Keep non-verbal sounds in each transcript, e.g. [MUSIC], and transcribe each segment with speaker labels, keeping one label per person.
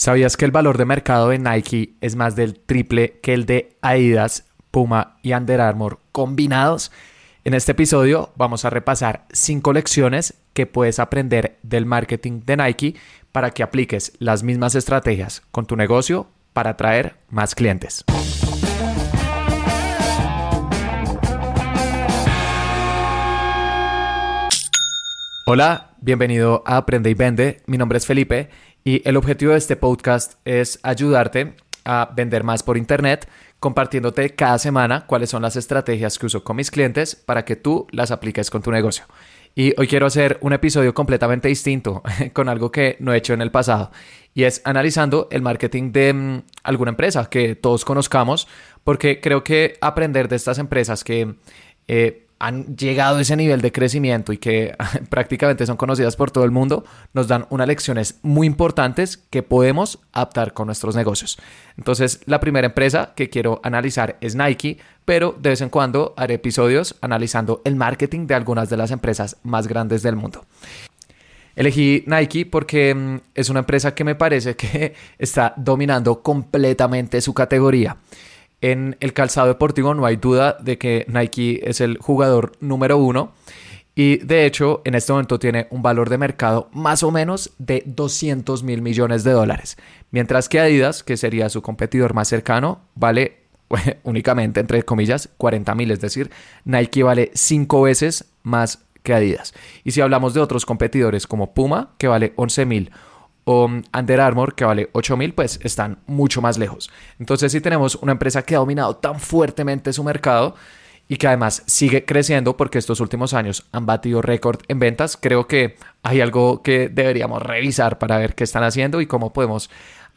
Speaker 1: ¿Sabías que el valor de mercado de Nike es más del triple que el de Adidas, Puma y Under Armour combinados? En este episodio vamos a repasar cinco lecciones que puedes aprender del marketing de Nike para que apliques las mismas estrategias con tu negocio para atraer más clientes. Hola, bienvenido a Aprende y Vende. Mi nombre es Felipe y el objetivo de este podcast es ayudarte a vender más por Internet, compartiéndote cada semana cuáles son las estrategias que uso con mis clientes para que tú las apliques con tu negocio. Y hoy quiero hacer un episodio completamente distinto, [LAUGHS] con algo que no he hecho en el pasado, y es analizando el marketing de mm, alguna empresa que todos conozcamos, porque creo que aprender de estas empresas que eh, han llegado a ese nivel de crecimiento y que [LAUGHS] prácticamente son conocidas por todo el mundo, nos dan unas lecciones muy importantes que podemos adaptar con nuestros negocios. Entonces, la primera empresa que quiero analizar es Nike, pero de vez en cuando haré episodios analizando el marketing de algunas de las empresas más grandes del mundo. Elegí Nike porque mm, es una empresa que me parece que [LAUGHS] está dominando completamente su categoría. En el calzado deportivo no hay duda de que Nike es el jugador número uno. Y de hecho, en este momento tiene un valor de mercado más o menos de 200 mil millones de dólares. Mientras que Adidas, que sería su competidor más cercano, vale [LAUGHS] únicamente, entre comillas, 40 mil. Es decir, Nike vale cinco veces más que Adidas. Y si hablamos de otros competidores como Puma, que vale 11 mil, Under Armour, que vale 8 mil, pues están mucho más lejos. Entonces, si tenemos una empresa que ha dominado tan fuertemente su mercado y que además sigue creciendo porque estos últimos años han batido récord en ventas, creo que hay algo que deberíamos revisar para ver qué están haciendo y cómo podemos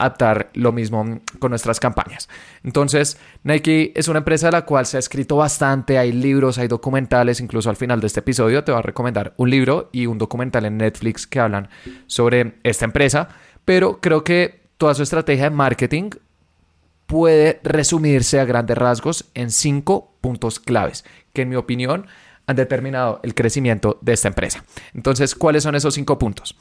Speaker 1: adaptar lo mismo con nuestras campañas. Entonces, Nike es una empresa de la cual se ha escrito bastante, hay libros, hay documentales, incluso al final de este episodio te voy a recomendar un libro y un documental en Netflix que hablan sobre esta empresa, pero creo que toda su estrategia de marketing puede resumirse a grandes rasgos en cinco puntos claves que en mi opinión han determinado el crecimiento de esta empresa. Entonces, ¿cuáles son esos cinco puntos?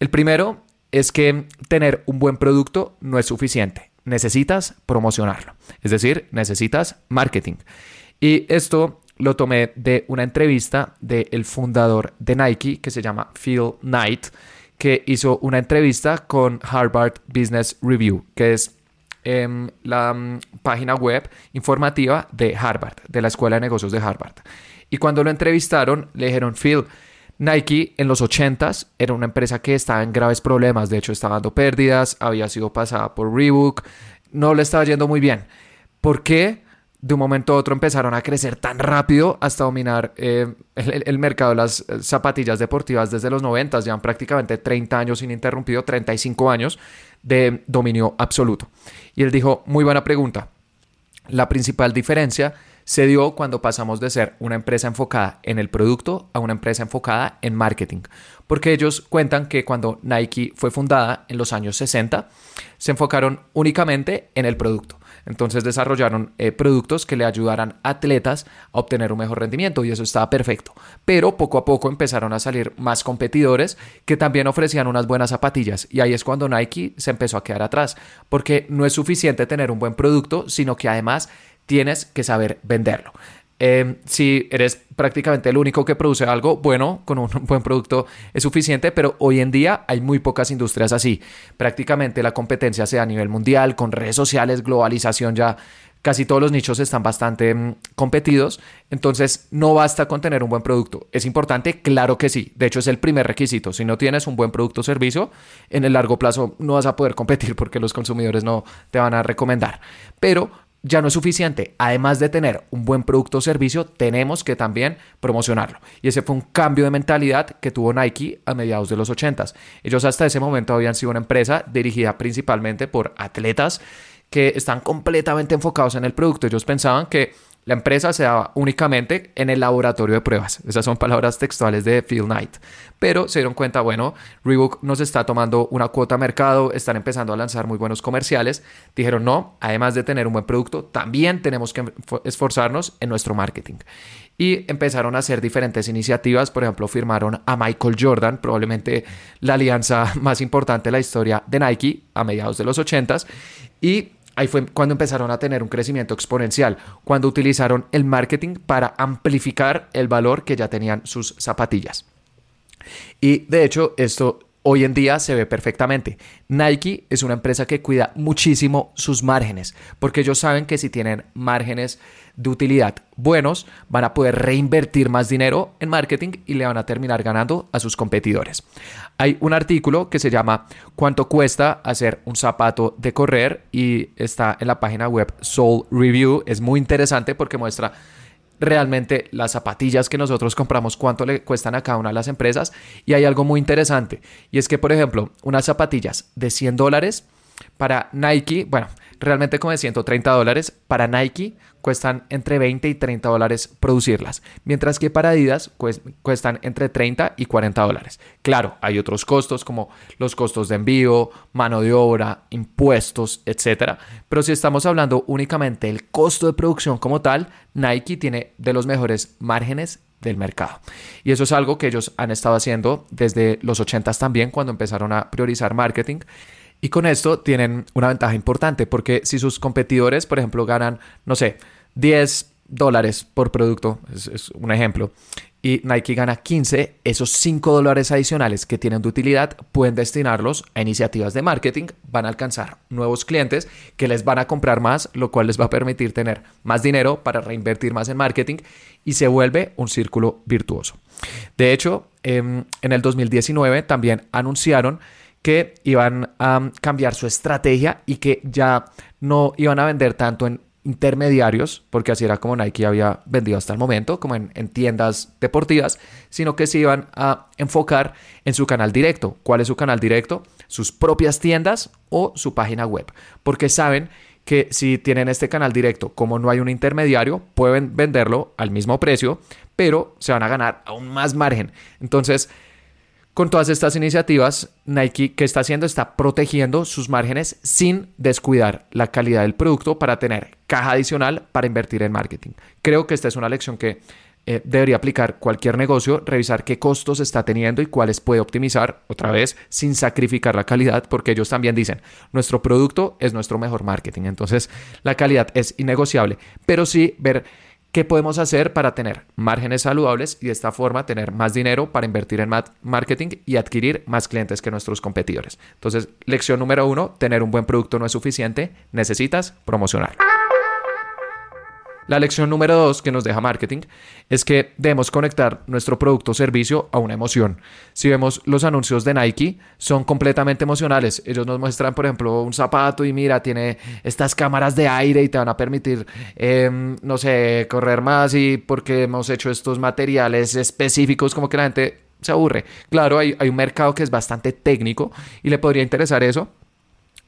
Speaker 1: El primero es que tener un buen producto no es suficiente. Necesitas promocionarlo. Es decir, necesitas marketing. Y esto lo tomé de una entrevista del fundador de Nike, que se llama Phil Knight, que hizo una entrevista con Harvard Business Review, que es em, la mm, página web informativa de Harvard, de la Escuela de Negocios de Harvard. Y cuando lo entrevistaron, le dijeron, Phil, Nike en los 80s era una empresa que estaba en graves problemas, de hecho estaba dando pérdidas, había sido pasada por Reebok, no le estaba yendo muy bien. ¿Por qué de un momento a otro empezaron a crecer tan rápido hasta dominar eh, el, mercado de las eh, zapatillas deportivas desde los 90? Llevan prácticamente 30 años ininterrumpido, 35 años de dominio absoluto. Y él dijo, muy buena pregunta. La principal diferencia se dio cuando pasamos de ser una empresa enfocada en el producto a una empresa enfocada en marketing. Porque ellos cuentan que cuando Nike fue fundada en los años 60, se enfocaron únicamente en el producto. Entonces desarrollaron eh, productos que le ayudaran a atletas a obtener un mejor rendimiento y eso estaba perfecto. Pero poco a poco empezaron a salir más competidores que también ofrecían unas buenas zapatillas y ahí es cuando Nike se empezó a quedar atrás porque no es suficiente tener un buen producto, sino que además tienes que saber venderlo. Em, si eres prácticamente el único que produce algo, bueno, con un [LAUGHS] buen producto es suficiente, pero hoy en día hay muy pocas industrias así. Prácticamente la competencia sea a nivel mundial, con redes sociales, globalización ya. Casi todos los nichos están bastante em, competidos, entonces no basta con tener un buen producto. ¿Es importante? Claro que sí. De hecho, es el primer requisito. Si no tienes un buen producto o servicio, en el largo plazo no vas a poder competir porque los consumidores no te van a recomendar. Pero ya no es suficiente. Además de tener un buen producto o servicio, tenemos que también promocionarlo. Y ese fue un cambio de mentalidad que tuvo Nike a mediados de los 80 Ellos hasta ese momento habían sido una empresa dirigida principalmente por atletas que están completamente enfocados en el producto. Ellos pensaban que La empresa se daba únicamente en el laboratorio de pruebas. Esas son palabras textuales de Phil Knight. Pero se dieron cuenta, bueno, Reebok nos está tomando una cuota de mercado, están empezando a lanzar muy buenos comerciales. Dijeron, no, además de tener un buen producto, también tenemos que esforzarnos en nuestro marketing y empezaron a hacer diferentes iniciativas. Por ejemplo, firmaron a Michael Jordan, probablemente la alianza [LAUGHS] más importante de la historia de Nike a mediados de los 80s. Y ahí fue cuando empezaron a tener un crecimiento exponencial, cuando utilizaron el marketing para amplificar el valor que ya tenían sus zapatillas. Y de hecho, esto hoy en día se ve perfectamente. Nike es una empresa que cuida muchísimo sus márgenes, porque ellos saben que si tienen márgenes de utilidad buenos, van a poder reinvertir más dinero en marketing y le van a terminar ganando a sus competidores. Hay un artículo que se llama ¿Cuánto cuesta hacer un zapato de correr? y está en la página web Soul Review. Es muy interesante porque muestra realmente las zapatillas que nosotros compramos, cuánto le cuestan a cada una de las empresas. Y hay algo muy interesante, y es que, por ejemplo, unas zapatillas de 100 dólares para Nike, bueno, realmente como de 130 dólares, para Nike cuestan entre 20 y 30 dólares producirlas, mientras que para Adidas cuestan entre 30 y 40 dólares. Claro, hay otros costos como los costos de envío, mano de obra, impuestos, etcétera, pero si estamos hablando únicamente del costo de producción como tal, Nike tiene de los mejores márgenes del mercado. Y eso es algo que ellos han estado haciendo desde los 80s también, cuando empezaron a priorizar marketing. Y con esto tienen una ventaja importante porque si sus competidores, por ejemplo, ganan, no sé, 10 dólares por producto, es, un ejemplo, y Nike gana 15, esos 5 dólares adicionales que tienen de utilidad pueden destinarlos a iniciativas de marketing, van a alcanzar nuevos clientes que les van a comprar más, lo cual les va a permitir tener más dinero para reinvertir más en marketing y se vuelve un círculo virtuoso. De hecho, em, en el 2019 también anunciaron que iban a cambiar su estrategia y que ya no iban a vender tanto en intermediarios, porque así era como Nike había vendido hasta el momento, como en, tiendas deportivas, sino que se iban a enfocar en su canal directo. ¿Cuál es su canal directo? Sus propias tiendas o su página web, porque saben que si tienen este canal directo, como no hay un intermediario, pueden venderlo al mismo precio, pero se van a ganar aún más margen. Entonces, con todas estas iniciativas, Nike, ¿qué está haciendo? Está protegiendo sus márgenes sin descuidar la calidad del producto para tener caja adicional para invertir en marketing. Creo que esta es una lección que eh, debería aplicar cualquier negocio, revisar qué costos está teniendo y cuáles puede optimizar, otra vez, sin sacrificar la calidad, porque ellos también dicen, nuestro producto es nuestro mejor marketing, entonces la calidad es innegociable, pero sí ver ¿Qué podemos hacer para tener márgenes saludables y de esta forma tener más dinero para invertir en marketing y adquirir más clientes que nuestros competidores? Entonces, lección número uno, tener un buen producto no es suficiente, necesitas promocionar. La lección número dos que nos deja marketing es que debemos conectar nuestro producto o servicio a una emoción. Si vemos los anuncios de Nike, son completamente emocionales. Ellos nos muestran, por ejemplo, un zapato y mira, tiene estas cámaras de aire y te van a permitir, em, no sé, correr más y porque hemos hecho estos materiales específicos, como que la gente se aburre. Claro, hay, hay un mercado que es bastante técnico y le podría interesar eso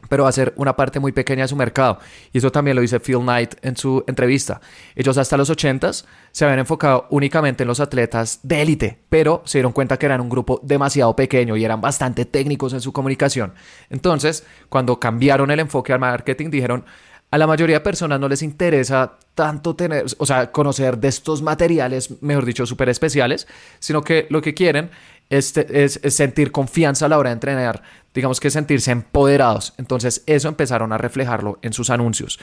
Speaker 1: pero va a ser una parte muy pequeña de su mercado. Y eso también lo dice Phil Knight en su entrevista. Ellos hasta los 80s se habían enfocado únicamente en los atletas de élite, pero se dieron cuenta que eran un grupo demasiado pequeño y eran bastante técnicos en su comunicación. Entonces, cuando cambiaron el enfoque al marketing, dijeron, a la mayoría de personas no les interesa tanto tener, o sea, conocer de estos materiales, mejor dicho, súper especiales, sino que lo que quieren es, es, sentir confianza a la hora de entrenar, digamos que sentirse empoderados. Entonces eso empezaron a reflejarlo en sus anuncios.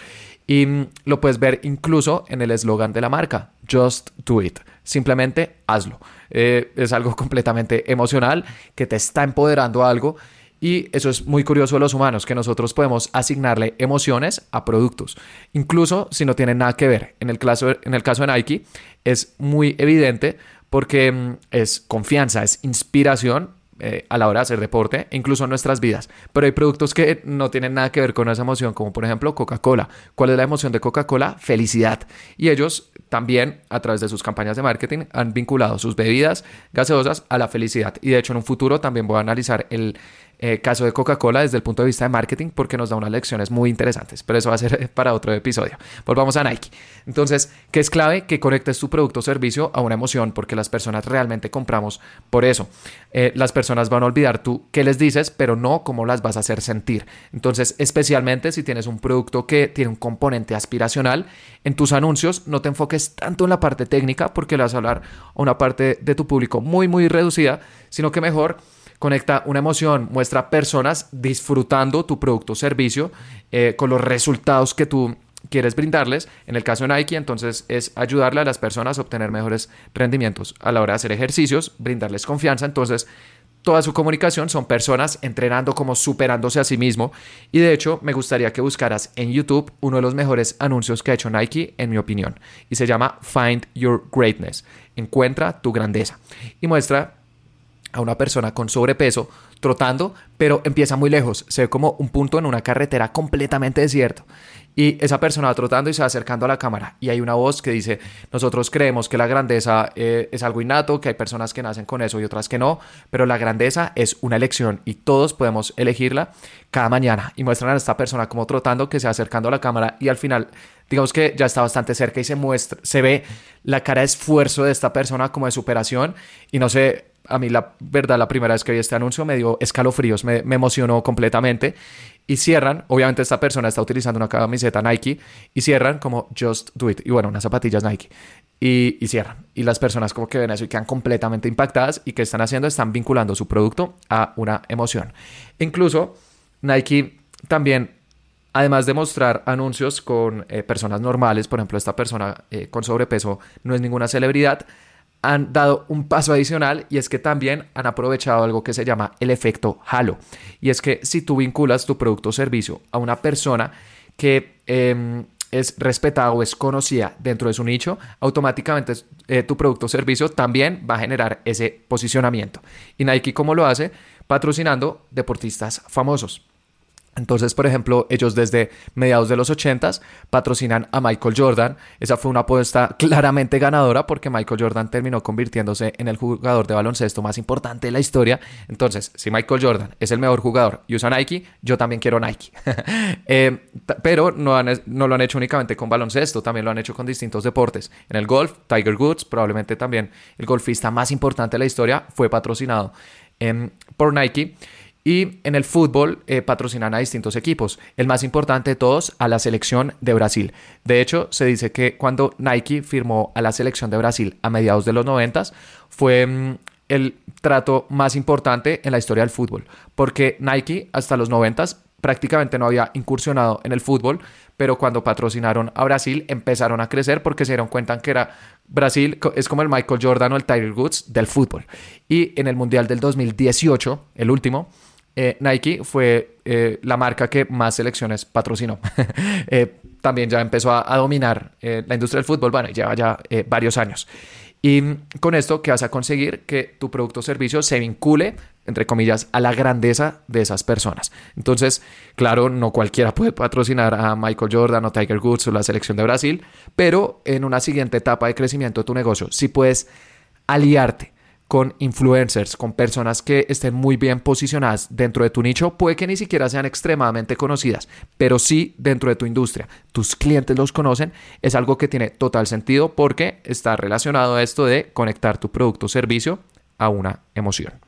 Speaker 1: Y mm, lo puedes ver incluso en el eslogan de la marca, Just Do It. Simplemente hazlo. Eh, es algo [LAUGHS] completamente emocional que te está empoderando a algo y eso es muy curioso de los humanos, que nosotros podemos asignarle emociones a productos, incluso si no tienen nada que ver. En el caso, en el caso de Nike es muy evidente porque mm, es confianza, es inspiración eh, a la hora de hacer deporte, incluso en nuestras vidas. Pero hay productos que no tienen nada que ver con esa emoción, como por ejemplo Coca-Cola. ¿Cuál es la emoción de Coca-Cola? Felicidad. Y ellos también, a través de sus campañas de marketing, han vinculado sus bebidas gaseosas a la felicidad. Y de hecho, en un futuro también voy a analizar el, eh, caso de Coca-Cola desde el punto de vista de marketing porque nos da unas lecciones muy interesantes, pero eso va a ser para otro episodio. Volvamos a Nike. Entonces, ¿qué es clave? Que conectes tu producto o servicio a una emoción porque las personas realmente compramos por eso. Eh, las personas van a olvidar tú qué les dices, pero no cómo las vas a hacer sentir. Entonces, especialmente si tienes un producto que tiene un componente aspiracional, en tus anuncios no te enfoques tanto en la parte técnica porque le vas a hablar a una parte de tu público muy, muy reducida, sino que mejor conecta una emoción, muestra personas disfrutando tu producto o servicio eh, con los resultados que tú quieres brindarles. En el caso de Nike, entonces es ayudarle a las personas a obtener mejores rendimientos a la hora de hacer ejercicios, brindarles confianza. Entonces, toda su comunicación son personas entrenando como superándose a sí mismo. Y de hecho, me gustaría que buscaras en YouTube uno de los mejores anuncios que ha hecho Nike, en mi opinión. Y se llama Find Your Greatness. Encuentra tu grandeza. Y muestra a una persona con sobrepeso trotando, pero empieza muy lejos. Se ve como un punto en una carretera completamente desierto. Y esa persona va trotando y se va acercando a la cámara. Y hay una voz que dice, nosotros creemos que la grandeza eh, es algo innato, que hay personas que nacen con eso y otras que no, pero la grandeza es una elección y todos podemos elegirla cada mañana. Y muestran a esta persona como trotando, que se va acercando a la cámara y al final, digamos que ya está bastante cerca y se muestra, se ve la cara de esfuerzo de esta persona como de superación y no sé, a mí la verdad la primera vez que vi este anuncio me dio escalofríos, me, me emocionó completamente y cierran, obviamente esta persona está utilizando una camiseta Nike y cierran como Just Do It y bueno, unas zapatillas Nike y, cierran. Y las personas como que ven eso y quedan completamente impactadas y que están haciendo están vinculando su producto a una emoción. Incluso Nike también, además de mostrar anuncios con eh, personas normales, por ejemplo esta persona eh, con sobrepeso no es ninguna celebridad, han dado un paso adicional y es que también han aprovechado algo que se llama el efecto halo. Y es que si tú vinculas tu producto o servicio a una persona que em, es respetada o es conocida dentro de su nicho, automáticamente eh, tu producto o servicio también va a generar ese posicionamiento. Y Nike, ¿cómo lo hace? Patrocinando deportistas famosos. Entonces, por ejemplo, ellos desde mediados de los 80 patrocinan a Michael Jordan. Esa fue una apuesta claramente ganadora porque Michael Jordan terminó convirtiéndose en el jugador de baloncesto más importante de la historia. Entonces, si Michael Jordan es el mejor jugador y usa Nike, yo también quiero Nike. [LAUGHS] Eh, pero no, lo han hecho únicamente con baloncesto, también lo han hecho con distintos deportes. En el golf, Tiger Woods, probablemente también el golfista más importante de la historia, fue patrocinado em, por Nike. Y en el fútbol eh, patrocinan a distintos equipos. El más importante de todos, a la selección de Brasil. De hecho, se dice que cuando Nike firmó a la selección de Brasil a mediados de los 90, fue mm, el trato más importante en la historia del fútbol. Porque Nike hasta los 90 prácticamente no había incursionado en el fútbol, pero cuando patrocinaron a Brasil empezaron a crecer porque se dieron cuenta que era Brasil es como el Michael Jordan o el Tiger Woods del fútbol. Y en el Mundial del 2018, el último, eh, Nike fue eh, la marca que más selecciones patrocinó. [LAUGHS] Eh, también ya empezó a, dominar la industria del fútbol, bueno, lleva ya varios años. Y con esto, ¿qué vas a conseguir? Que tu producto o servicio se vincule, entre comillas, a la grandeza de esas personas. Entonces, claro, no cualquiera puede patrocinar a Michael Jordan o Tiger Woods o la selección de Brasil, pero en una siguiente etapa de crecimiento de tu negocio, si puedes aliarte con influencers, con personas que estén muy bien posicionadas dentro de tu nicho, puede que ni siquiera sean extremadamente conocidas, pero sí dentro de tu industria. Tus clientes los conocen, es algo que tiene total sentido porque está relacionado a esto de conectar tu producto o servicio a una emoción.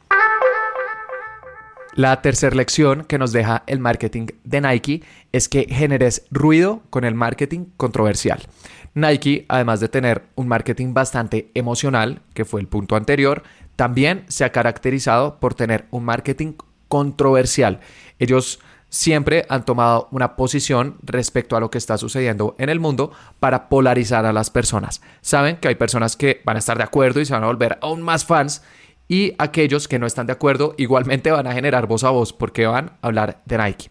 Speaker 1: La tercera lección que nos deja el marketing de Nike es que generes ruido con el marketing controversial. Nike, además de tener un marketing bastante emocional, que fue el punto anterior, también se ha caracterizado por tener un marketing controversial. Ellos siempre han tomado una posición respecto a lo que está sucediendo en el mundo para polarizar a las personas. Saben que hay personas que van a estar de acuerdo y se van a volver aún más fans y aquellos que no están de acuerdo igualmente van a generar voz a voz porque van a hablar de Nike.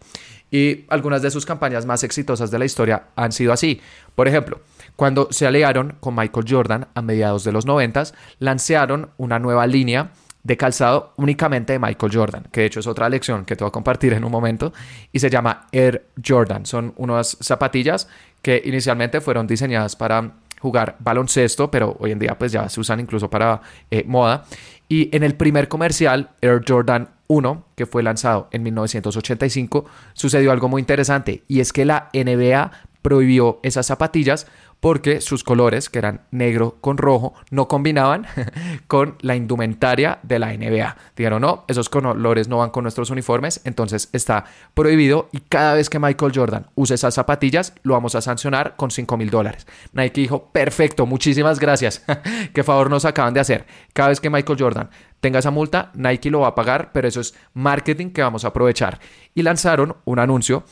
Speaker 1: Y algunas de sus campañas más exitosas de la historia han sido así. Por ejemplo, cuando se aliaron con Michael Jordan a mediados de los 90, lanzaron una nueva línea de calzado únicamente de Michael Jordan, que de hecho es otra lección que te voy a compartir en un momento, y se llama Air Jordan. Son unas zapatillas que inicialmente fueron diseñadas para jugar baloncesto, pero hoy en día pues ya se usan incluso para eh, moda. Y en el primer comercial, Air Jordan 1, que fue lanzado en 1985, sucedió algo muy interesante y es que la NBA prohibió esas zapatillas porque sus colores, que eran negro con rojo, no combinaban [LAUGHS] con la indumentaria de la NBA. Dijeron, no, esos colores no van con nuestros uniformes, entonces está prohibido y cada vez que Michael Jordan use esas zapatillas, lo vamos a sancionar con 5 mil dólares. Nike dijo, perfecto, muchísimas gracias, [LAUGHS] qué favor nos acaban de hacer. Cada vez que Michael Jordan tenga esa multa, Nike lo va a pagar, pero eso es marketing que vamos a aprovechar. Y lanzaron un anuncio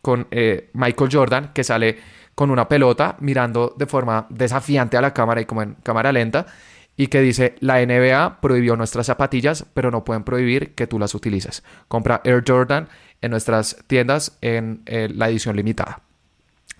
Speaker 1: con eh, Michael Jordan que sale con una pelota mirando de forma desafiante a la cámara y como en cámara lenta y que dice la NBA prohibió nuestras zapatillas pero no pueden prohibir que tú las utilices. Compra Air Jordan en nuestras tiendas en eh, la edición limitada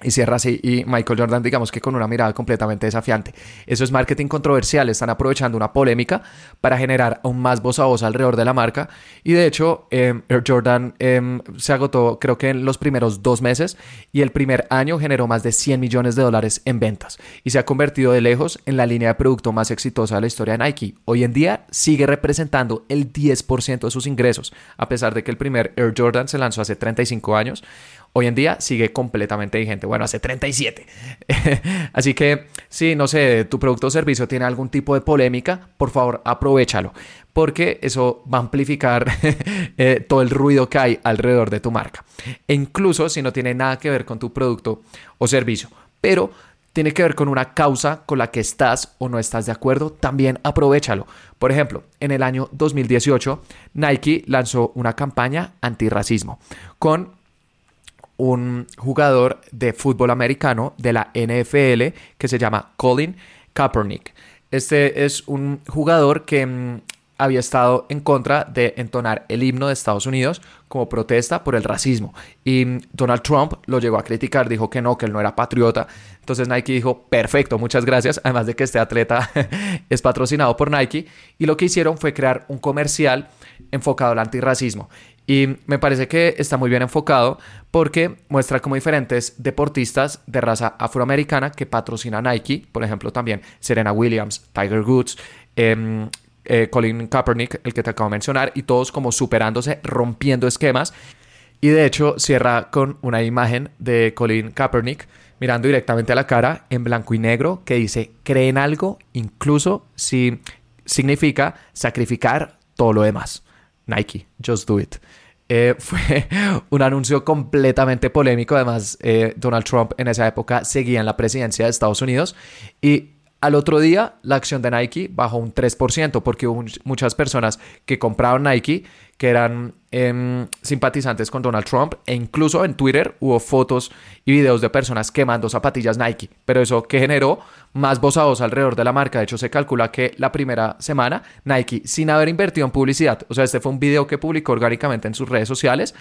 Speaker 1: y cierra así y Michael Jordan digamos que con una mirada completamente desafiante. Eso es marketing controversial, están aprovechando una polémica para generar aún más voz a voz alrededor de la marca y de hecho em, Air Jordan em, se agotó creo que en los primeros dos meses y el primer año generó más de 100 millones de dólares en ventas y se ha convertido de lejos en la línea de producto más exitosa de la historia de Nike. Hoy en día sigue representando el 10% de sus ingresos a pesar de que el primer Air Jordan se lanzó hace 35 años hoy en día sigue completamente vigente. Bueno, hace 37. [LAUGHS] Así que si, no sé, tu producto o servicio tiene algún tipo de polémica, por favor, aprovechalo, porque eso va a amplificar [LAUGHS] eh, todo el ruido que hay alrededor de tu marca. E incluso si no tiene nada que ver con tu producto o servicio, pero tiene que ver con una causa con la que estás o no estás de acuerdo, también aprovechalo. Por ejemplo, en el año 2018, Nike lanzó una campaña antirracismo con un jugador de fútbol americano de la NFL que se llama Colin Kaepernick. Este es un jugador que mm, había estado en contra de entonar el himno de Estados Unidos como protesta por el racismo. Y mm, Donald Trump lo llegó a criticar, dijo que no, que él no era patriota. Entonces Nike dijo, perfecto, muchas gracias. [LAUGHS] Además de que este atleta [LAUGHS] es patrocinado por Nike. Y lo que hicieron fue crear un comercial enfocado al antirracismo. Y me parece que está muy bien enfocado porque muestra como diferentes deportistas de raza afroamericana que patrocina Nike, por ejemplo también Serena Williams, Tiger Woods, em, eh, Colin Kaepernick, el que te acabo de mencionar, y todos como superándose, rompiendo esquemas. Y de hecho cierra con una imagen de Colin Kaepernick mirando directamente a la cara en blanco y negro que dice, creen algo incluso si significa sacrificar todo lo demás. Nike, just do it. Eh, [LAUGHS] fue un anuncio completamente polémico. Además, eh, Donald Trump en esa época seguía en la presidencia de Estados Unidos y al otro día, la acción de Nike bajó un 3% porque hubo muchas personas que compraron Nike que eran em, simpatizantes con Donald Trump e incluso en Twitter hubo fotos y videos de personas quemando zapatillas Nike. Pero eso que generó más voz alrededor de la marca. De hecho, se calcula que la primera semana Nike, sin haber invertido en publicidad, o sea, este fue un video que publicó orgánicamente en sus redes sociales,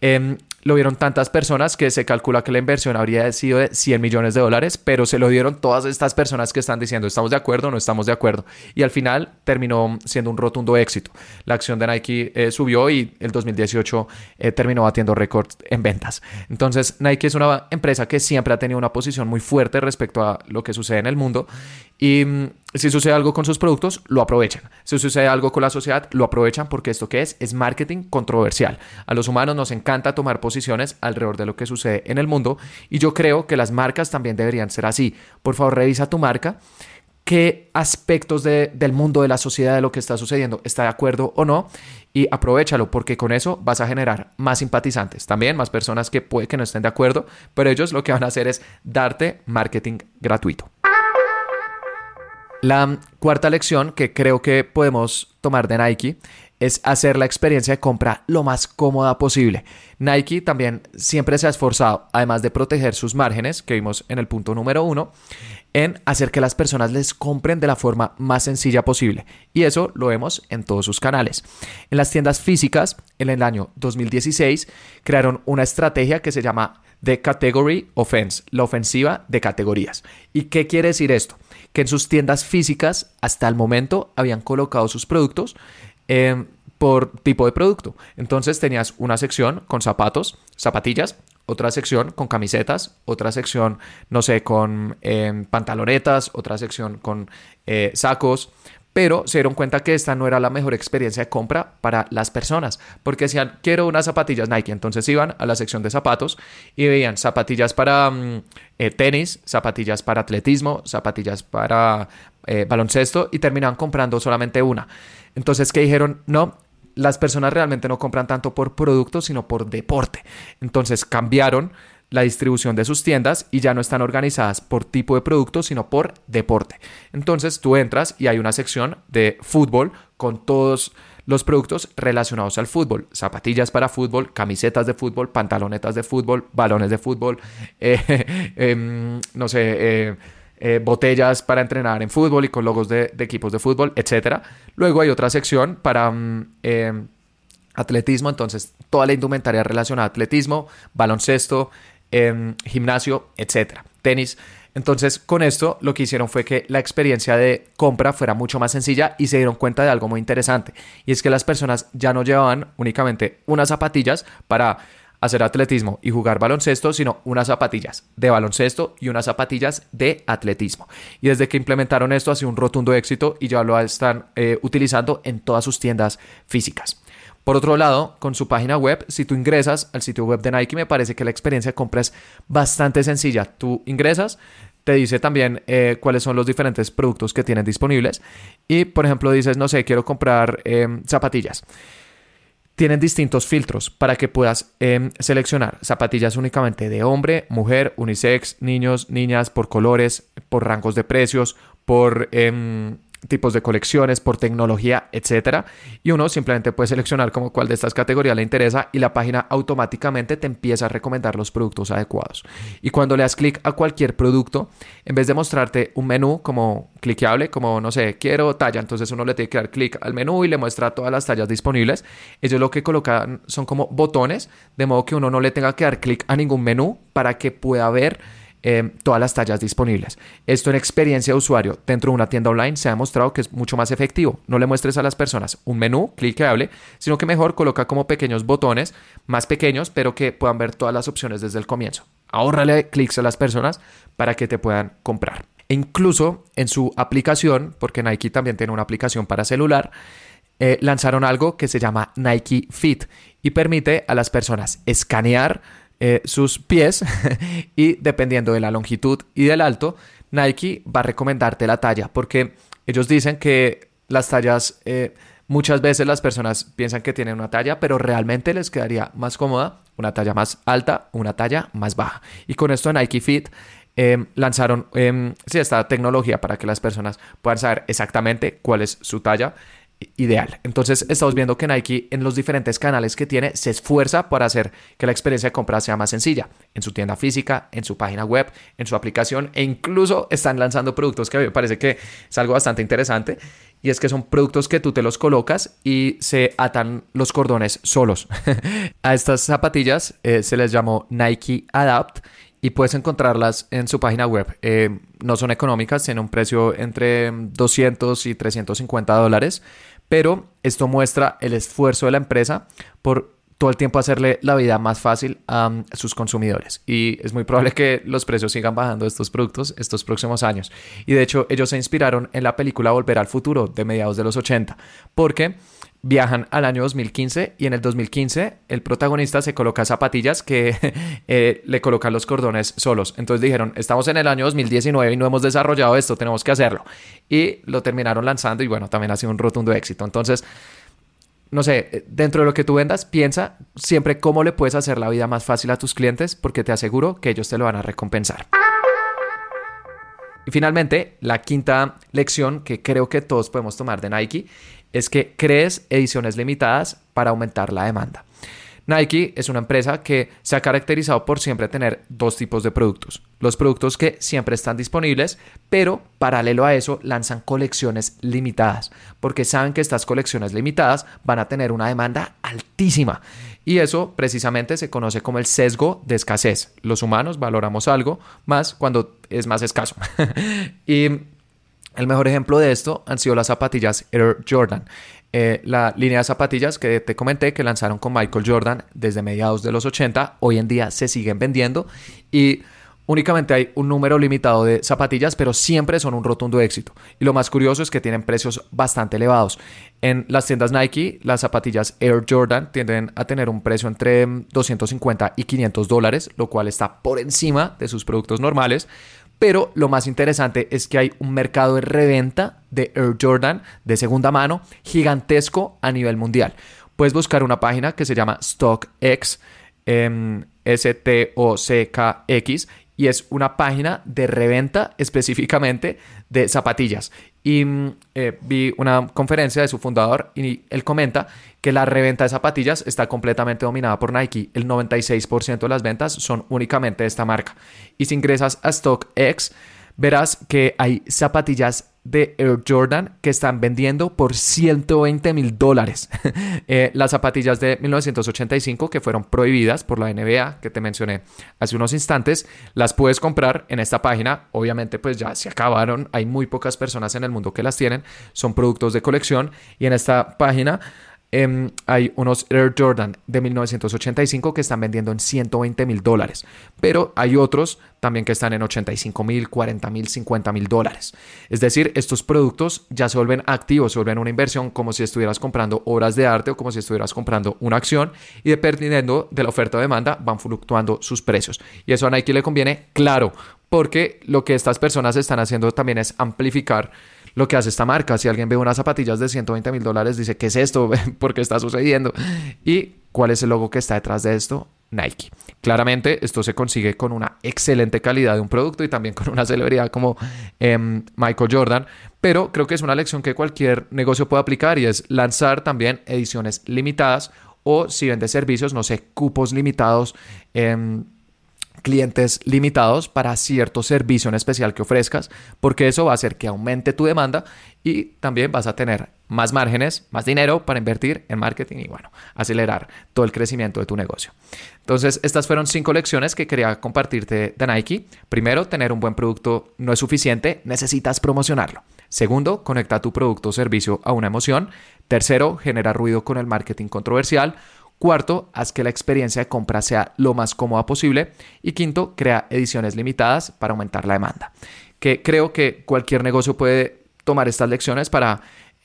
Speaker 1: Em, lo vieron tantas personas que se calcula que la inversión habría sido de 100 millones de dólares, pero se lo dieron todas estas personas que están diciendo estamos de acuerdo o no estamos de acuerdo. Y al final terminó siendo un rotundo éxito. La acción de Nike eh, subió y el 2018 eh, terminó batiendo récords en ventas. Entonces Nike es una empresa que siempre ha tenido una posición muy fuerte respecto a lo que sucede en el mundo y mm, si sucede algo con sus productos, lo aprovechan. Si sucede algo con la sociedad, lo aprovechan porque esto que es es marketing controversial. A los humanos nos encanta tomar posiciones alrededor de lo que sucede en el mundo y yo creo que las marcas también deberían ser así. Por favor, revisa tu marca. ¿Qué aspectos del mundo, de la sociedad, de lo que está sucediendo está de acuerdo o no? Y aprovechalo porque con eso vas a generar más simpatizantes. También más personas que puede que no estén de acuerdo, pero ellos lo que van a hacer es darte marketing gratuito. La cuarta lección que creo que podemos tomar de Nike es hacer la experiencia de compra lo más cómoda posible. Nike también siempre se ha esforzado, además de proteger sus márgenes, que vimos en el punto número uno, en hacer que las personas les compren de la forma más sencilla posible. Y eso lo vemos en todos sus canales. En las tiendas físicas, en el año 2016, crearon una estrategia que se llama The Category Offense, la ofensiva de categorías. ¿Y qué quiere decir esto? Que en sus tiendas físicas hasta el momento habían colocado sus productos eh, por tipo de producto. Entonces tenías una sección con zapatos, zapatillas, otra sección con camisetas, otra sección, no sé, con eh, pantalonetas, otra sección con eh, sacos, pero se dieron cuenta que esta no era la mejor experiencia de compra para las personas, porque decían, quiero unas zapatillas Nike, entonces iban a la sección de zapatos y veían zapatillas para mm, eh, tenis, zapatillas para atletismo, zapatillas para eh, baloncesto y terminaban comprando solamente una. Entonces, ¿qué dijeron? No, las personas realmente no compran tanto por producto, sino por deporte. Entonces cambiaron la distribución de sus tiendas y ya no están organizadas por tipo de producto, sino por deporte. Entonces tú entras y hay una sección de fútbol con todos los productos relacionados al fútbol. Zapatillas para fútbol, camisetas de fútbol, pantalonetas de fútbol, balones de fútbol, [LAUGHS] eh, em, no sé, eh, eh, botellas para entrenar en fútbol y con logos de, equipos de fútbol, etc. Luego hay otra sección para... Mm, em, atletismo, entonces toda la indumentaria relacionada a atletismo, baloncesto, gimnasio, etcétera, tenis. Entonces, con esto lo que hicieron fue que la experiencia de compra fuera mucho más sencilla y se dieron cuenta de algo muy interesante. Y es que las personas ya no llevaban únicamente unas zapatillas para hacer atletismo y jugar baloncesto, sino unas zapatillas de baloncesto y unas zapatillas de atletismo. Y desde que implementaron esto ha sido un rotundo éxito y ya lo están eh, utilizando en todas sus tiendas físicas. Por otro lado, con su página web, si tú ingresas al sitio web de Nike, me parece que la experiencia de compra es bastante sencilla. Tú ingresas, te dice también eh, cuáles son los diferentes productos que tienen disponibles y, por ejemplo, dices, no sé, quiero comprar em, zapatillas. Tienen distintos filtros para que puedas em, seleccionar zapatillas únicamente de hombre, mujer, unisex, niños, niñas, por colores, por rangos de precios, por em, tipos de colecciones, por tecnología, etcétera. Y uno simplemente puede seleccionar como cuál de estas categorías le interesa y la página automáticamente te empieza a recomendar los productos adecuados. Y cuando le das clic a cualquier producto, en vez de mostrarte un menú como cliqueable, como no sé, quiero talla, entonces uno le tiene que dar clic al menú y le muestra todas las tallas disponibles. Ellos lo que colocan son como botones, de modo que uno no le tenga que dar clic a ningún menú para que pueda ver Em, todas las tallas disponibles. Esto en experiencia de usuario dentro de una tienda online se ha demostrado que es mucho más efectivo. No le muestres a las personas un menú cliqueable, sino que mejor coloca como pequeños botones más pequeños, pero que puedan ver todas las opciones desde el comienzo. Ahórrale clics a las personas para que te puedan comprar. E incluso en su aplicación, porque Nike también tiene una aplicación para celular, eh, lanzaron algo que se llama Nike Fit y permite a las personas escanear eh, sus pies [LAUGHS] y dependiendo de la longitud y del alto, Nike va a recomendarte la talla porque ellos dicen que las tallas, eh, muchas veces las personas piensan que tienen una talla, pero realmente les quedaría más cómoda una talla más alta, una talla más baja. Y con esto Nike Fit em, lanzaron em, esta tecnología para que las personas puedan saber exactamente cuál es su talla ideal. Entonces estamos viendo que Nike en los diferentes canales que tiene se esfuerza para hacer que la experiencia de compra sea más sencilla, en su tienda física, en su página web, en su aplicación e incluso están lanzando productos que me parece que es algo bastante interesante y es que son productos que tú te los colocas y se atan los cordones solos. [LAUGHS] A estas zapatillas eh, se les llamó Nike Adapt y puedes encontrarlas en su página web. Eh, no son económicas, tienen un precio entre 200 y 350 dólares, pero esto muestra el esfuerzo de la empresa por todo el tiempo hacerle la vida más fácil a sus consumidores. Y es muy probable que los precios sigan bajando estos productos estos próximos años. Y de hecho, ellos se inspiraron en la película Volver al Futuro de mediados de los 80, porque viajan al año 2015 y en el 2015 el protagonista se coloca zapatillas que [LAUGHS] eh, le colocan los cordones solos. Entonces dijeron, estamos en el año 2019 y no hemos desarrollado esto, tenemos que hacerlo. Y lo terminaron lanzando y bueno, también ha sido un rotundo éxito. Entonces, no sé, dentro de lo que tú vendas, piensa siempre cómo le puedes hacer la vida más fácil a tus clientes porque te aseguro que ellos te lo van a recompensar. Y finalmente, la quinta lección que creo que todos podemos tomar de Nike es que crees ediciones limitadas para aumentar la demanda. Nike es una empresa que se ha caracterizado por siempre tener dos tipos de productos. Los productos que siempre están disponibles, pero paralelo a eso lanzan colecciones limitadas, porque saben que estas colecciones limitadas van a tener una demanda altísima. Y eso precisamente se conoce como el sesgo de escasez. Los humanos valoramos algo más cuando es más escaso. [LAUGHS] el mejor ejemplo de esto han sido las zapatillas Air Jordan. eh, la línea de zapatillas que te comenté que lanzaron con Michael Jordan desde mediados de los 80, hoy en día se siguen vendiendo y únicamente hay un número limitado de zapatillas, pero siempre son un rotundo éxito. Y lo más curioso es que tienen precios bastante elevados. En las tiendas Nike, las zapatillas Air Jordan tienden a tener un precio entre 250 y 500 dólares, lo cual está por encima de sus productos normales. Pero lo más interesante es que hay un mercado de reventa de Air Jordan de segunda mano gigantesco a nivel mundial. Puedes buscar una página que se llama StockX, em, S-T-O-C-K-X, y es una página de reventa específicamente de zapatillas. Y mm, eh, vi una conferencia de su fundador y él comenta que la reventa de zapatillas está completamente dominada por Nike. El 96% de las ventas son únicamente de esta marca. Y si ingresas a StockX, verás que hay zapatillas de Air Jordan que están vendiendo por 120 mil dólares. [LAUGHS] Eh, las zapatillas de 1985 que fueron prohibidas por la NBA que te mencioné hace unos instantes, las puedes comprar en esta página. Obviamente pues ya se acabaron, hay muy pocas personas en el mundo que las tienen, son productos de colección y en esta página Em, hay unos Air Jordan de 1985 que están vendiendo en 120 mil dólares, pero hay otros también que están en 85 mil, 40 mil, 50 mil dólares. Es decir, estos productos ya se vuelven activos, se vuelven una inversión como si estuvieras comprando obras de arte o como si estuvieras comprando una acción y dependiendo de la oferta o demanda van fluctuando sus precios. Y eso a Nike le conviene, claro, porque lo que estas personas están haciendo también es amplificar lo que hace esta marca. Si alguien ve unas zapatillas de 120 mil dólares, dice, ¿qué es esto? [LAUGHS] ¿Por qué está sucediendo? ¿Y cuál es el logo que está detrás de esto? Nike. Claramente esto se consigue con una excelente calidad de un producto y también con una celebridad como em, Michael Jordan, pero creo que es una lección que cualquier negocio puede aplicar y es lanzar también ediciones limitadas o si vende servicios, no sé, cupos limitados. Eh, clientes limitados para cierto servicio en especial que ofrezcas, porque eso va a hacer que aumente tu demanda y también vas a tener más márgenes, más dinero para invertir en marketing y bueno, acelerar todo el crecimiento de tu negocio. Entonces, estas fueron cinco lecciones que quería compartirte de Nike. Primero, tener un buen producto no es suficiente, necesitas promocionarlo. Segundo, conecta tu producto o servicio a una emoción. Tercero, genera ruido con el marketing controversial. Cuarto, haz que la experiencia de compra sea lo más cómoda posible. Y quinto, crea ediciones limitadas para aumentar la demanda. Que creo que cualquier negocio puede tomar estas lecciones para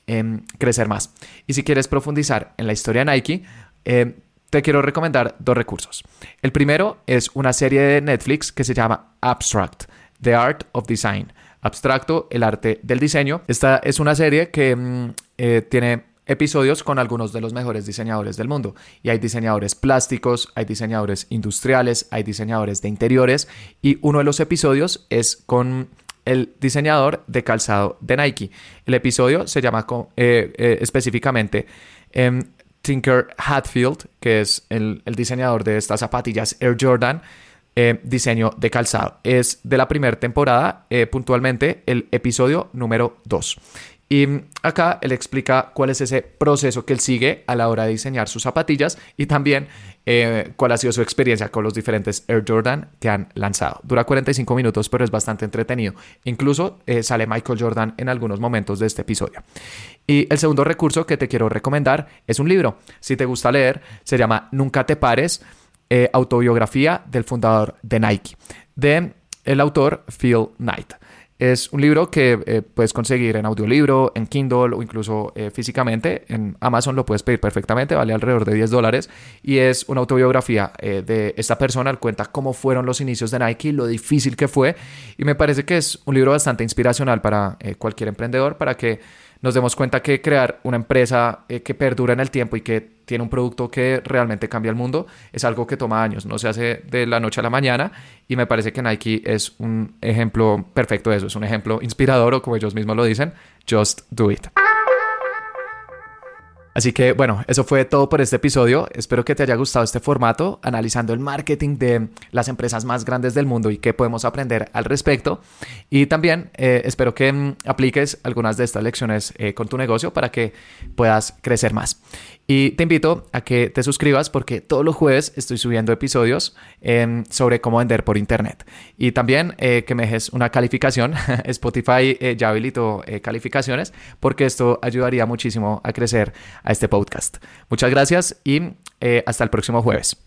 Speaker 1: em, crecer más. Y si quieres profundizar en la historia de Nike, em, te quiero recomendar dos recursos. El primero es una serie de Netflix que se llama Abstract, The Art of Design. Abstracto, el arte del diseño. Esta es una serie que em, eh, tiene episodios con algunos de los mejores diseñadores del mundo. Y hay diseñadores plásticos, hay diseñadores industriales, hay diseñadores de interiores. Y uno de los episodios es con el diseñador de calzado de Nike. El episodio se llama eh, eh, específicamente em, Tinker Hatfield, que es el, diseñador de estas zapatillas Air Jordan. Eh, diseño de calzado. Es de la primera temporada, puntualmente el episodio número 2. Y acá él explica cuál es ese proceso que él sigue a la hora de diseñar sus zapatillas y también eh, cuál ha sido su experiencia con los diferentes Air Jordan que han lanzado. Dura 45 minutos, pero es bastante entretenido. Incluso eh, sale Michael Jordan en algunos momentos de este episodio. Y el segundo recurso que te quiero recomendar es un libro. Si te gusta leer, se llama Nunca te pares, eh, autobiografía del fundador de Nike, de el autor Phil Knight. Es un libro que eh, puedes conseguir en audiolibro, en Kindle o incluso eh, físicamente. En Amazon lo puedes pedir perfectamente, vale alrededor de 10 dólares. Y es una autobiografía eh, de esta persona. Cuenta cómo fueron los inicios de Nike, lo difícil que fue. Y me parece que es un libro bastante inspiracional para cualquier emprendedor, para que nos demos cuenta que crear una empresa eh, que perdura en el tiempo y que tiene un producto que realmente cambia el mundo es algo que toma años, no se hace de la noche a la mañana y me parece que Nike es un ejemplo perfecto de eso, es un ejemplo inspirador o como ellos mismos lo dicen, just do it. Así que bueno, eso fue todo por este episodio. Espero que te haya gustado este formato, analizando el marketing de las empresas más grandes del mundo y qué podemos aprender al respecto. Y también eh, espero que mm, apliques algunas de estas lecciones eh, con tu negocio para que puedas crecer más. Y te invito a que te suscribas porque todos los jueves estoy subiendo episodios em, sobre cómo vender por internet. Y también eh, que me dejes una calificación. [LAUGHS] Spotify eh, ya habilitó eh, calificaciones porque esto ayudaría muchísimo a crecer a este podcast. Muchas gracias y hasta el próximo jueves.